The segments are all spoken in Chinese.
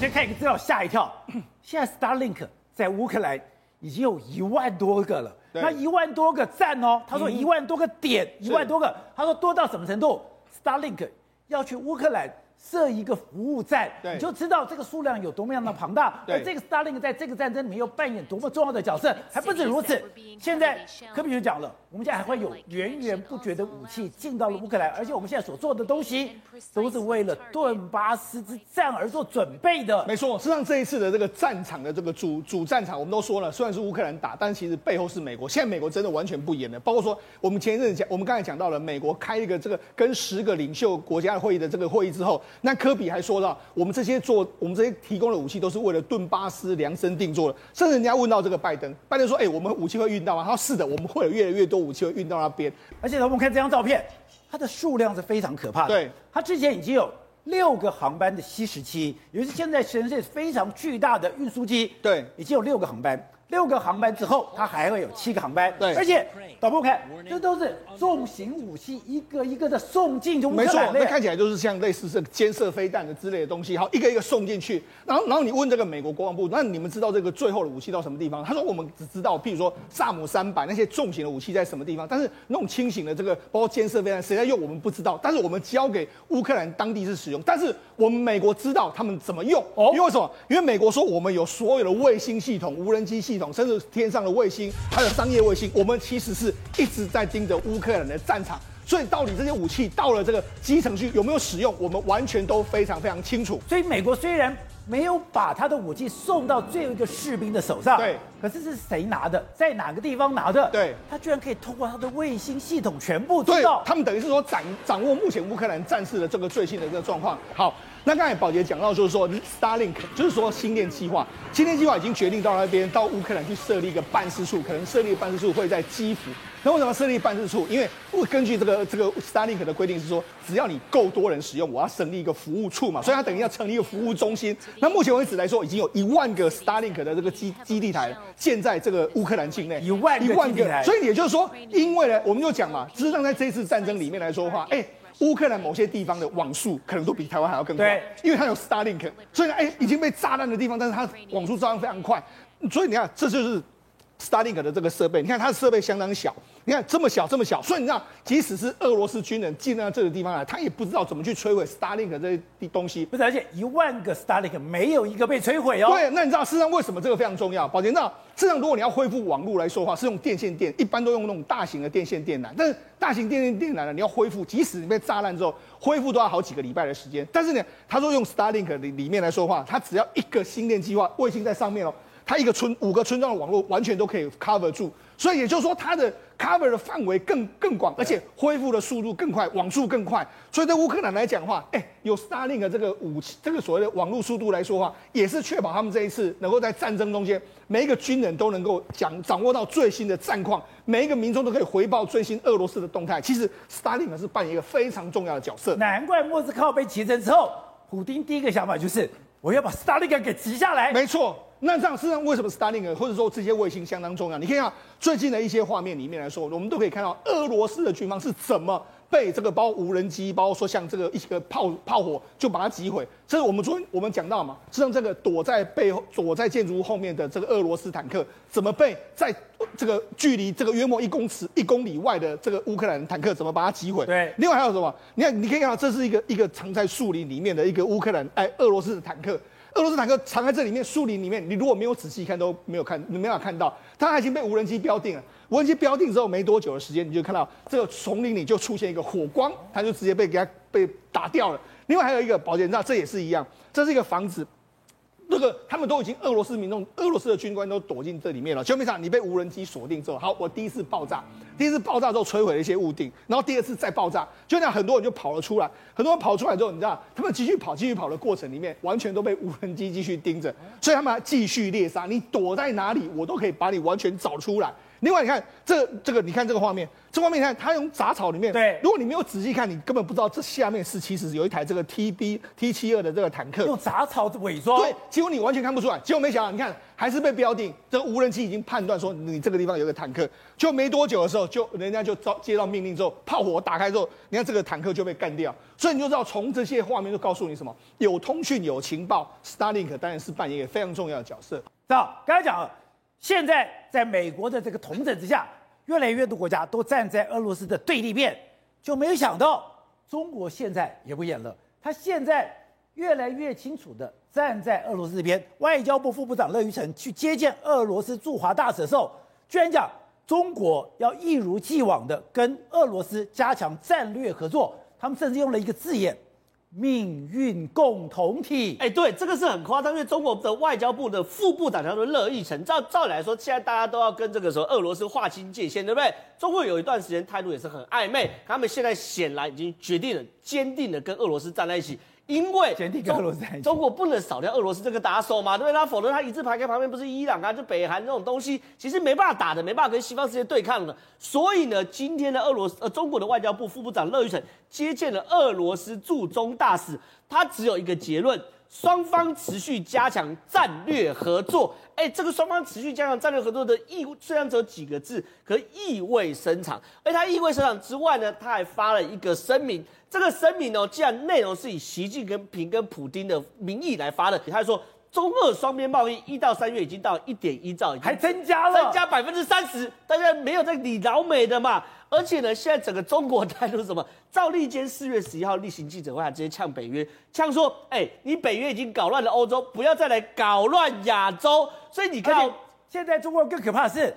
今天看一个资料吓一跳，现在 Starlink 在乌克兰已经有一万多个了，那一万多个赞哦，他说一万多个点，一万多个，他说多到什么程度？Starlink 要去乌克兰。设一个服务站，你就知道这个数量有多么样的庞大。而这个 Starlink 在这个战争里面又扮演多么重要的角色。还不止如此，现在科比就讲了，我们现在还会有源源不绝的武器进到了乌克兰，而且我们现在所做的东西都是为了顿巴斯之战而做准备的。没错，实际上这一次的这个战场的这个主主战场，我们都说了，虽然是乌克兰打，但其实背后是美国。现在美国真的完全不演了，包括说我们前一阵讲，我们刚才讲到了美国开一个这个跟十个领袖国家会议的这个会议之后，那科比还说。说到我们这些做，我们这些提供的武器都是为了顿巴斯量身定做的。甚至人家问到这个拜登，拜登说：“哎、欸，我们武器会运到吗？”他说：“是的，我们会有越来越多武器会运到那边。”而且我们看这张照片，它的数量是非常可怕的。对，它之前已经有六个航班的 C 十七，也就是现在全世界非常巨大的运输机。对，已经有六个航班。六个航班之后，它还会有七个航班。对，而且导播看，这都是重型武器，一个一个的送进中。没错，那看起来就是像类似这个监射飞弹的之类的东西，好，一个一个送进去。然后，然后你问这个美国国防部，那你们知道这个最后的武器到什么地方？他说我们只知道，譬如说萨姆三百那些重型的武器在什么地方，但是那种轻型的这个包括监射飞弹谁在用，我们不知道。但是我们交给乌克兰当地是使用，但是我们美国知道他们怎么用。哦，因为什么？因为美国说我们有所有的卫星系统、无人机系统，甚至天上。的卫星还有商业卫星，我们其实是一直在盯着乌克兰的战场，所以到底这些武器到了这个基层去有没有使用，我们完全都非常非常清楚。所以美国虽然没有把他的武器送到最后一个士兵的手上，对，可是是谁拿的，在哪个地方拿的？对，他居然可以通过他的卫星系统全部知道。他们等于是说掌掌握目前乌克兰战事的这个最新的这个状况。好。那刚才宝杰讲到，就是说 Starlink，就是说星链计划，星链计划已经决定到那边到乌克兰去设立一个办事处，可能设立办事处会在基辅。那为什么设立办事处？因为根据这个这个 Starlink 的规定是说，只要你够多人使用，我要成立一个服务处嘛，所以它等于要成立一个服务中心。那目前为止来说，已经有一万个 Starlink 的这个基基地台建在这个乌克兰境内，一万一万个。所以也就是说，因为呢，我们就讲嘛，事实上在这一次战争里面来说的话，哎。乌克兰某些地方的网速可能都比台湾还要更快，因为它有 Starlink，所以呢，哎，已经被炸烂的地方，但是它网速照样非常快，所以你看，这就是 Starlink 的这个设备，你看它的设备相当小。你看这么小这么小，所以你知道，即使是俄罗斯军人进到这个地方来，他也不知道怎么去摧毁 Starlink 这些东西。不是，而且一万个 Starlink 没有一个被摧毁哦。对，那你知道事实上为什么这个非常重要？宝杰，你知道，事实上如果你要恢复网络来说的话，是用电线电，一般都用那种大型的电线电缆。但是大型电线电缆呢，你要恢复，即使你被炸烂之后，恢复都要好几个礼拜的时间。但是呢，他说用 Starlink 里里面来说话，它只要一个星链计划卫星在上面哦，它一个村五个村庄的网络完全都可以 cover 住。所以也就是说，它的 cover 的范围更更广，而且恢复的速度更快，网速更快。所以对乌克兰来讲的话，哎，有 Starlink 的这个武器，这个所谓的网络速度来说的话，也是确保他们这一次能够在战争中间，每一个军人都能够讲掌握到最新的战况，每一个民众都可以回报最新俄罗斯的动态。其实 Starlink 是扮演一个非常重要的角色。难怪莫斯科被击沉之后，普丁第一个想法就是我要把 Starlink 给击下来。没错。那这样，事实上为什么 Starlink 或者说这些卫星相当重要？你可以看最近的一些画面里面来说，我们都可以看到俄罗斯的军方是怎么被这个包括无人机，包括说像这个一个炮炮火就把它击毁。这是我们昨天我们讲到嘛，实际上这个躲在背后、躲在建筑物后面的这个俄罗斯坦克，怎么被在这个距离这个约莫一公尺、一公里外的这个乌克兰坦克怎么把它击毁？对。另外还有什么？你看，你可以看到这是一个一个藏在树林里面的一个乌克兰哎俄罗斯的坦克。俄罗斯坦克藏在这里面，树林里面，你如果没有仔细看都没有看，你没法看到，它已经被无人机标定了。无人机标定之后没多久的时间，你就看到这个丛林里就出现一个火光，它就直接被给它被打掉了。另外还有一个保险站这也是一样，这是一个房子。这个他们都已经俄罗斯民众、俄罗斯的军官都躲进这里面了。就没想你被无人机锁定之后，好，我第一次爆炸，第一次爆炸之后摧毁了一些屋顶，然后第二次再爆炸，就那样很多人就跑了出来。很多人跑出来之后，你知道，他们继续跑、继续跑的过程里面，完全都被无人机继续盯着，所以他们还继续猎杀。你躲在哪里，我都可以把你完全找出来。另外，你看这这个，你看这个画面，这画面你看它用杂草里面。对，如果你没有仔细看，你根本不知道这下面是其实有一台这个 TB T 七二的这个坦克。用杂草伪装。对，结果你完全看不出来。结果没想到，你看还是被标定，这个无人机已经判断说你这个地方有个坦克。就没多久的时候，就人家就遭接到命令之后，炮火打开之后，你看这个坦克就被干掉。所以你就知道，从这些画面就告诉你什么？有通讯，有情报，Starlink 当然是扮演一个非常重要的角色。知道？刚才讲了。现在在美国的这个统整之下，越来越多国家都站在俄罗斯的对立面，就没有想到中国现在也不演了。他现在越来越清楚的站在俄罗斯这边。外交部副部长乐玉成去接见俄罗斯驻华大使的时候，居然讲中国要一如既往的跟俄罗斯加强战略合作。他们甚至用了一个字眼。命运共同体，哎，对，这个是很夸张，因为中国的外交部的副部长叫做乐意成，照照理来说，现在大家都要跟这个时候俄罗斯划清界限，对不对？中国有一段时间态度也是很暧昧，他们现在显然已经决定了，坚定的跟俄罗斯站在一起。因为中中国不能少掉俄罗斯这个打手嘛，对不对？他否则他一字排开旁边不是伊朗啊，就北韩这种东西，其实没办法打的，没办法跟西方世界对抗的。所以呢，今天的俄罗斯呃中国的外交部副部长乐玉成接见了俄罗斯驻中大使，他只有一个结论：双方持续加强战略合作。哎，这个双方持续加强战略合作的意，虽然只有几个字，可意味深长。而他意味深长之外呢，他还发了一个声明。这个声明哦，既然内容是以习近平跟普京的名义来发的，他说中俄双边贸易一到三月已经到一点一兆，还增加了，增加百分之三十，大家没有在理老美的嘛。而且呢，现在整个中国态度是什么？赵立坚四月十一号例行记者会，还直接呛北约，呛说：哎，你北约已经搞乱了欧洲，不要再来搞乱亚洲。所以你看，现在中国更可怕的是，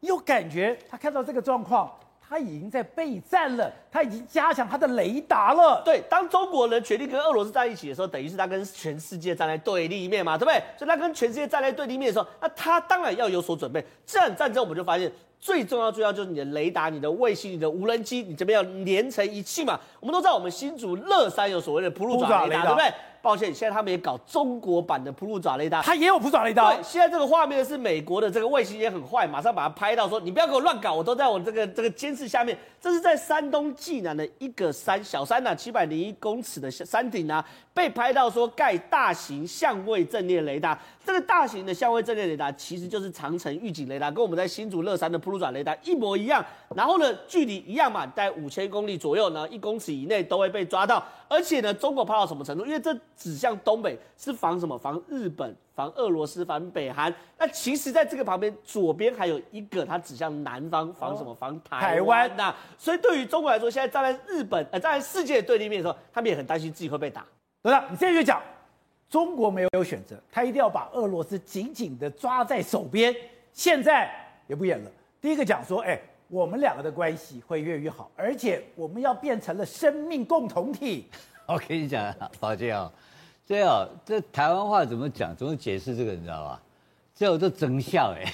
你有感觉他看到这个状况。他已经在备战了，他已经加强他的雷达了。对，当中国人决定跟俄罗斯在一起的时候，等于是他跟全世界站在对立面嘛，对不对？所以他跟全世界站在对立面的时候，那他当然要有所准备。这场战争我们就发现，最重要、最重要就是你的雷达、你的卫星、你的无人机，你这边要连成一气嘛。我们都知道，我们新竹乐山有所谓的普鲁爪雷达，对不对？抱歉，现在他们也搞中国版的普鲁爪雷达，它也有普鲁爪雷达。对，现在这个画面是美国的这个卫星也很坏，马上把它拍到说，你不要给我乱搞，我都在我这个这个监视下面。这是在山东济南的一个山小山呐、啊，七百零一公尺的山顶啊，被拍到说盖大型相位阵列雷达。这个大型的相位阵列雷达其实就是长城预警雷达，跟我们在新竹乐山的普鲁转雷达一模一样。然后呢，距离一样嘛，在五千公里左右呢，一公尺以内都会被抓到。而且呢，中国怕到什么程度？因为这指向东北是防什么？防日本。防俄罗斯，防北韩。那其实，在这个旁边左边还有一个，它指向南方，防什么？防台湾呐。所以，对于中国来说，现在站在日本呃，站在世界的对立面的时候，他们也很担心自己会被打。对了，你现在就讲，中国没有选择，他一定要把俄罗斯紧紧的抓在手边。现在也不演了。第一个讲说，哎，我们两个的关系会越来越好，而且我们要变成了生命共同体。我跟你讲，宝剑啊。对啊，这台湾话怎么讲？怎么解释这个？你知道吧？这叫增效哎。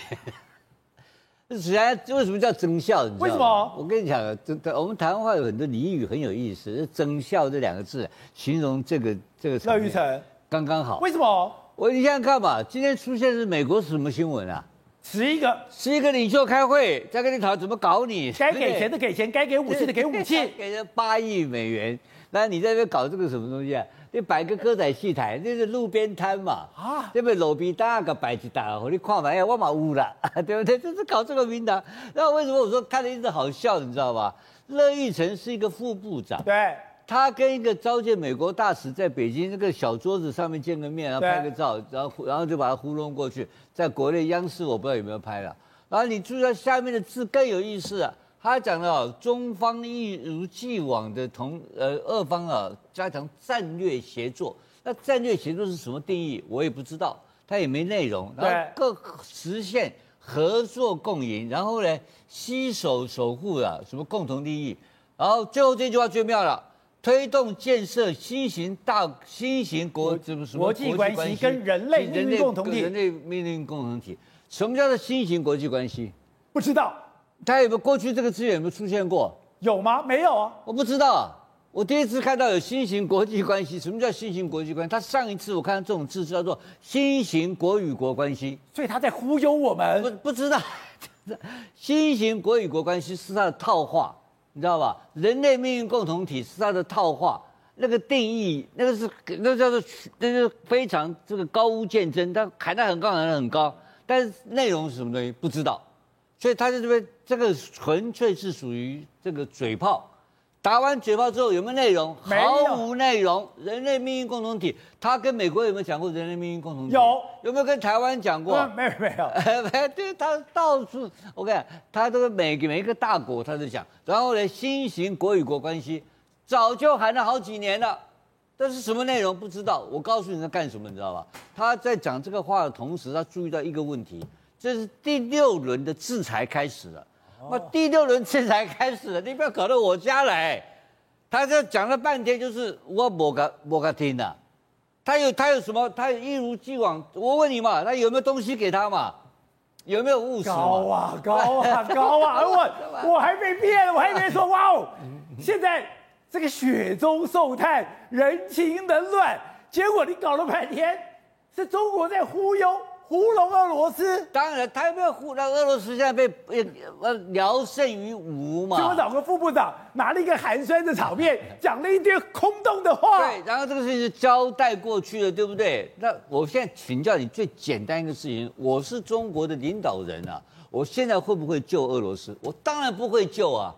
这实际为什么叫增效？你知道吗？为什么？我跟你讲，这我们台湾话有很多俚语很有意思。增效这两个字形容这个这个。乐玉成刚刚好。为什么？我你想想看吧，今天出现是美国是什么新闻啊？十一个，十一个领袖开会，在跟你讨论怎么搞你。该给钱的给钱，该给武器的给武器。给了八亿美元，那你在这边搞这个什么东西啊？你摆个歌仔戏台，那是路边摊嘛？啊，这边路边搭个摆几搭，你看嘛，哎，我嘛有啦，对不对？这是搞这个名堂。那为什么我说看了一直好笑？你知道吧？乐玉成是一个副部长，对，他跟一个召见美国大使在北京那个小桌子上面见个面，然后拍个照，然后然后就把他糊弄过去，在国内央视我不知道有没有拍了。然后你注意到下面的字更有意思啊。他讲到中方一如既往的同呃俄方啊加强战略协作，那战略协作是什么定义？我也不知道，他也没内容。然后各实现合作共赢，然后呢，携手守护啊什么共同利益。然后最后这句话最妙了，推动建设新型大新型国什么什么国际关系跟人类命运共同体。人类命运共同体，什么叫做新型国际关系？不知道。他有没有过去这个资源有没有出现过？有吗？没有啊，我不知道啊。我第一次看到有新型国际关系。什么叫新型国际关系？他上一次我看到这种字叫做新型国与国关系。所以他在忽悠我们。不不知道，新型国与国关系是他的套话，你知道吧？人类命运共同体是他的套话，那个定义，那个是那、叫做那是非常这个高屋建瓴，他喊得很高，喊得很高，但是内容是什么东西不知道，所以他在这边这个纯粹是属于这个嘴炮。打完嘴炮之后有没有内容？毫无内容。人类命运共同体，他跟美国有没有讲过人类命运共同体？有。有没有跟台湾讲过？没有没有。没有，对，他到处我跟你讲，他都每个每一个大国他都讲。然后呢，新型国与国关系早就喊了好几年了，但是什么内容不知道。我告诉你在干什么，你知道吧？他在讲这个话的同时，他注意到一个问题，这是第六轮的制裁开始了。那第六轮制裁开始了，你不要搞到我家来。他这讲了半天，就是我莫个莫个听的。他有他有什么？他一如既往。我问你嘛，他有没有东西给他嘛？有没有务实？高啊高啊 高啊！我我还没骗，我还没说哇哦。现在这个雪中送炭，人情冷暖，结果你搞了半天，是中国在忽悠。糊弄俄罗斯，当然他有没有糊弄俄罗斯？现在被呃聊胜于无嘛。结果找个副部长拿了一个寒酸的场面，讲了一堆空洞的话。对，然后这个事情是交代过去了，对不对？那我现在请教你最简单一个事情：我是中国的领导人啊，我现在会不会救俄罗斯？我当然不会救啊。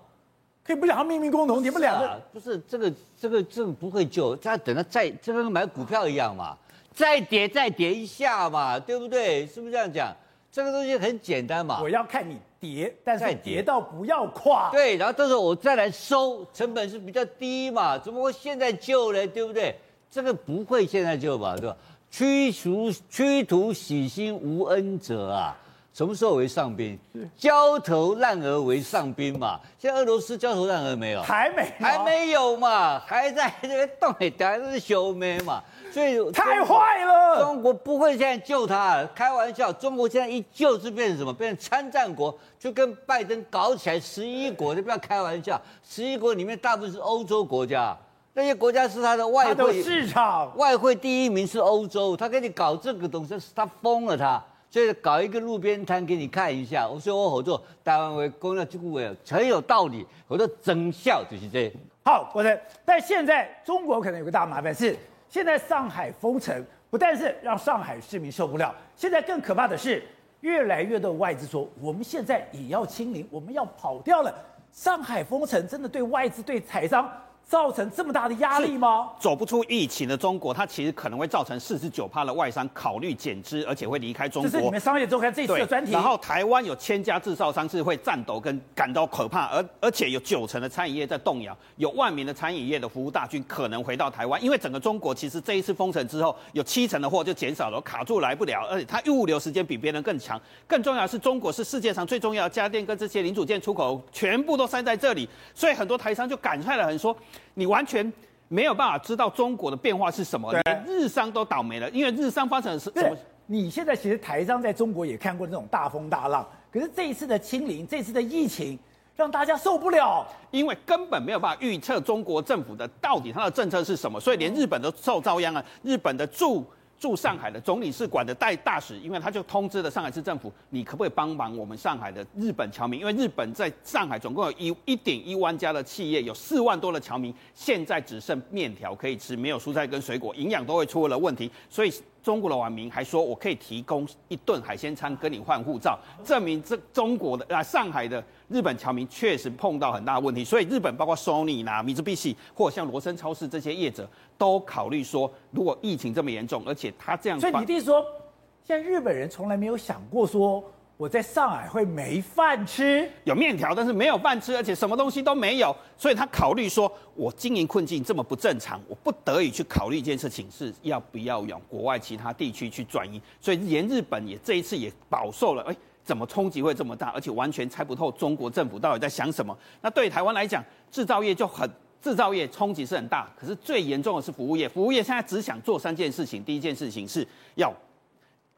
可以不讲他命运共同，你们两个不是这个这个这个不会救，他等他再就跟买股票一样嘛。再跌再跌一下嘛，对不对？是不是这样讲？这个东西很简单嘛。我要看你跌，但是跌到不要垮。对，然后到时候我再来收，成本是比较低嘛。怎么会现在救呢？对不对？这个不会现在救吧？对吧？驱除驱除喜新无恩者啊，什么时候为上宾？焦头烂额为上宾嘛。现在俄罗斯焦头烂额没有？还没，还没有嘛？还在这边动一点，还是修眉嘛？所以太坏了，中国不会现在救他，开玩笑。中国现在一救是变成什么？变成参战国，就跟拜登搞起来十一国，就不要开玩笑。十一国里面大部分是欧洲国家，那些国家是他的外汇市场，外汇第一名是欧洲，他给你搞这个东西，是他疯了他。所以搞一个路边摊给你看一下，我说我合作台湾为公要这个为很有道理，我说真效就是这。好，我的，但现在中国可能有个大麻烦是。现在上海封城，不但是让上海市民受不了，现在更可怕的是，越来越多外资说，我们现在也要清零，我们要跑掉了。上海封城真的对外资、对财商，造成这么大的压力吗？走不出疫情的中国，它其实可能会造成四十九趴的外商考虑减资，而且会离开中国。这是你们商业周刊这次的专题。然后台湾有千家制造商是会颤抖跟感到可怕，而而且有九成的餐饮业在动摇，有万名的餐饮业的服务大军可能回到台湾，因为整个中国其实这一次封城之后，有七成的货就减少了，卡住来不了，而且它物流时间比别人更强。更重要的是，中国是世界上最重要的家电跟这些零组件出口，全部都塞在这里，所以很多台商就感慨了很说。你完全没有办法知道中国的变化是什么，连日商都倒霉了，因为日商发展的是什么？你现在其实台商在中国也看过那种大风大浪，可是这一次的清零，这次的疫情，让大家受不了，因为根本没有办法预测中国政府的到底它的政策是什么，所以连日本都受遭殃了。日本的驻驻上海的总领事馆的代大使，因为他就通知了上海市政府，你可不可以帮忙我们上海的日本侨民？因为日本在上海总共有一一点一万家的企业，有四万多的侨民，现在只剩面条可以吃，没有蔬菜跟水果，营养都会出了问题，所以。中国的网民还说，我可以提供一顿海鲜餐跟你换护照，证明这中国的啊上海的日本侨民确实碰到很大的问题。所以日本包括 Sony 呐、米兹必喜或像罗森超市这些业者都考虑说，如果疫情这么严重，而且他这样，所以你弟说，现在日本人从来没有想过说。我在上海会没饭吃，有面条，但是没有饭吃，而且什么东西都没有，所以他考虑说，我经营困境这么不正常，我不得已去考虑一件事情，是要不要往国外其他地区去转移。所以连日本也这一次也饱受了，哎，怎么冲击会这么大，而且完全猜不透中国政府到底在想什么。那对台湾来讲，制造业就很，制造业冲击是很大，可是最严重的是服务业，服务业现在只想做三件事情，第一件事情是要。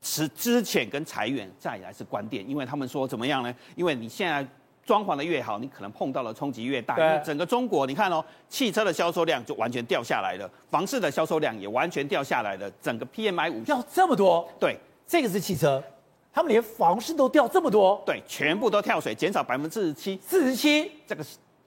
是之前跟裁员，再来是关店，因为他们说怎么样呢？因为你现在装潢的越好，你可能碰到的冲击越大。因为整个中国，你看哦，汽车的销售量就完全掉下来了，房市的销售量也完全掉下来了，整个 PMI 五掉这么多。对，这个是汽车。他们连房市都掉这么多，对，全部都跳水，减少百分之四十七，四十七，这个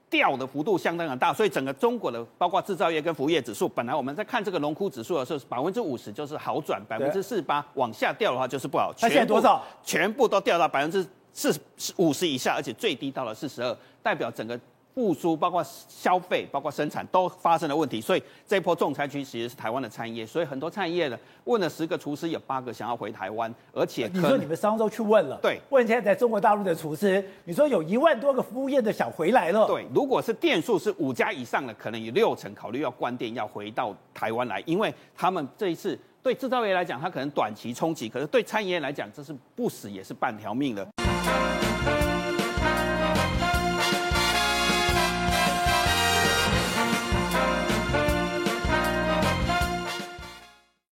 掉的幅度相当的大，所以整个中国的包括制造业跟服务业指数，本来我们在看这个龙枯指数的时候，百分之五十就是好转，百分之四十八往下掉的话就是不好。它现在多少？全部都掉到百分之四十五十以下，而且最低到了四十二，代表整个。复苏，包括消费，包括生产，都发生了问题，所以这一波重灾区其实是台湾的餐饮业，所以很多餐饮业的问了十个厨师，有八个想要回台湾，而且你说你们上周去问了，对，问现在在中国大陆的厨师，你说有一万多个服务业的想回来了，对，如果是店数是五家以上的，可能有六成考虑要关店，要回到台湾来，因为他们这一次对制造业来讲，它可能短期冲击，可是对餐饮业来讲，这是不死也是半条命了。